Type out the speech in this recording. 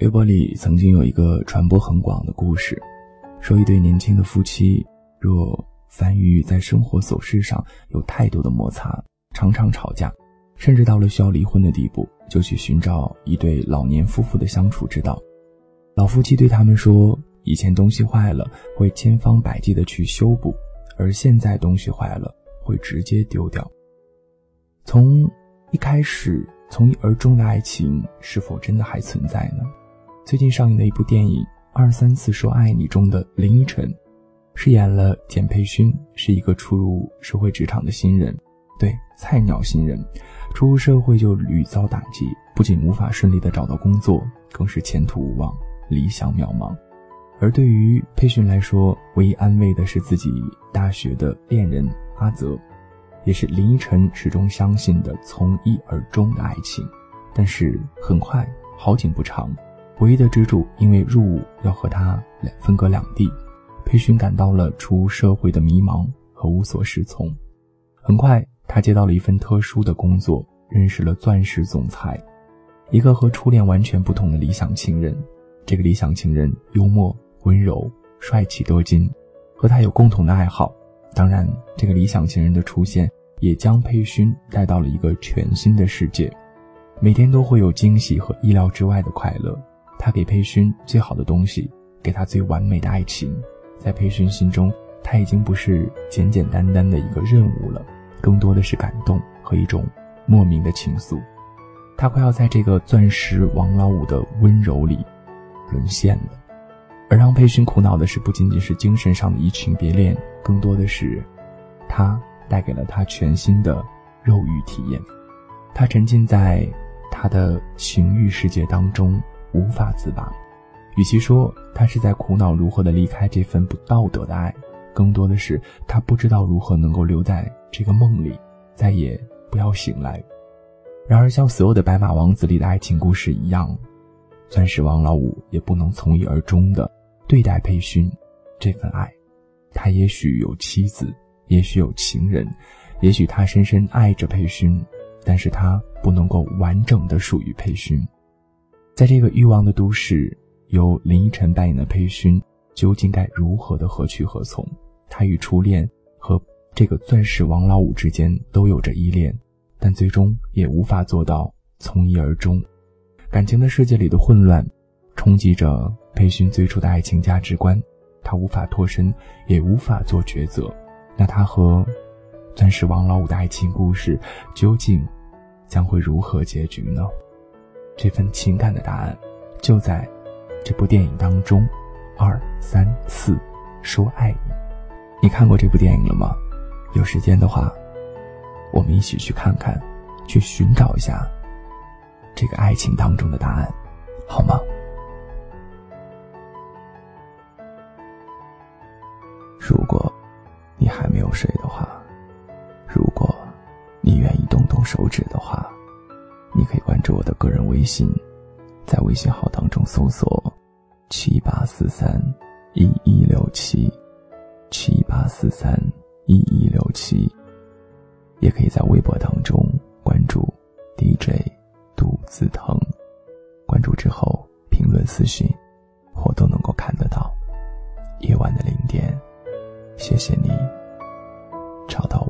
微博里曾经有一个传播很广的故事，说一对年轻的夫妻若凡遇在生活琐事上有太多的摩擦，常常吵架，甚至到了需要离婚的地步，就去寻找一对老年夫妇的相处之道。老夫妻对他们说，以前东西坏了会千方百计的去修补，而现在东西坏了会直接丢掉。从一开始从一而终的爱情是否真的还存在呢？最近上映的一部电影《二三次说爱你》中的林依晨，饰演了简佩勋，是一个初入社会职场的新人，对菜鸟新人，初入社会就屡遭打击，不仅无法顺利的找到工作，更是前途无望，理想渺茫。而对于佩勋来说，唯一安慰的是自己大学的恋人阿泽，也是林依晨始终相信的从一而终的爱情。但是很快，好景不长。唯一的支柱因为入伍要和他两分隔两地，裴勋感到了出社会的迷茫和无所适从。很快，他接到了一份特殊的工作，认识了钻石总裁，一个和初恋完全不同的理想情人。这个理想情人幽默、温柔、帅气多金，和他有共同的爱好。当然，这个理想情人的出现也将裴勋带到了一个全新的世界，每天都会有惊喜和意料之外的快乐。他给裴勋最好的东西，给他最完美的爱情，在裴勋心中，他已经不是简简单单的一个任务了，更多的是感动和一种莫名的情愫。他快要在这个钻石王老五的温柔里沦陷了，而让裴勋苦恼的是，不仅仅是精神上的移情别恋，更多的是，他带给了他全新的肉欲体验。他沉浸在他的情欲世界当中。无法自拔，与其说他是在苦恼如何的离开这份不道德的爱，更多的是他不知道如何能够留在这个梦里，再也不要醒来。然而，像所有的白马王子里的爱情故事一样，钻石王老五也不能从一而终的对待佩勋这份爱。他也许有妻子，也许有情人，也许他深深爱着佩勋，但是他不能够完整的属于佩勋。在这个欲望的都市，由林依晨扮演的裴勋，究竟该如何的何去何从？他与初恋和这个钻石王老五之间都有着依恋，但最终也无法做到从一而终。感情的世界里的混乱，冲击着裴勋最初的爱情价值观，他无法脱身，也无法做抉择。那他和钻石王老五的爱情故事，究竟将会如何结局呢？这份情感的答案，就在这部电影当中。二三四，说爱你。你看过这部电影了吗？有时间的话，我们一起去看看，去寻找一下这个爱情当中的答案，好吗？如果你还没有睡的话，如果你愿意动动手指的话。你可以关注我的个人微信，在微信号当中搜索“七八四三一一六七”，七八四三一一六七，也可以在微博当中关注 DJ 杜子腾，关注之后评论私信，我都能够看得到。夜晚的零点，谢谢你找到我。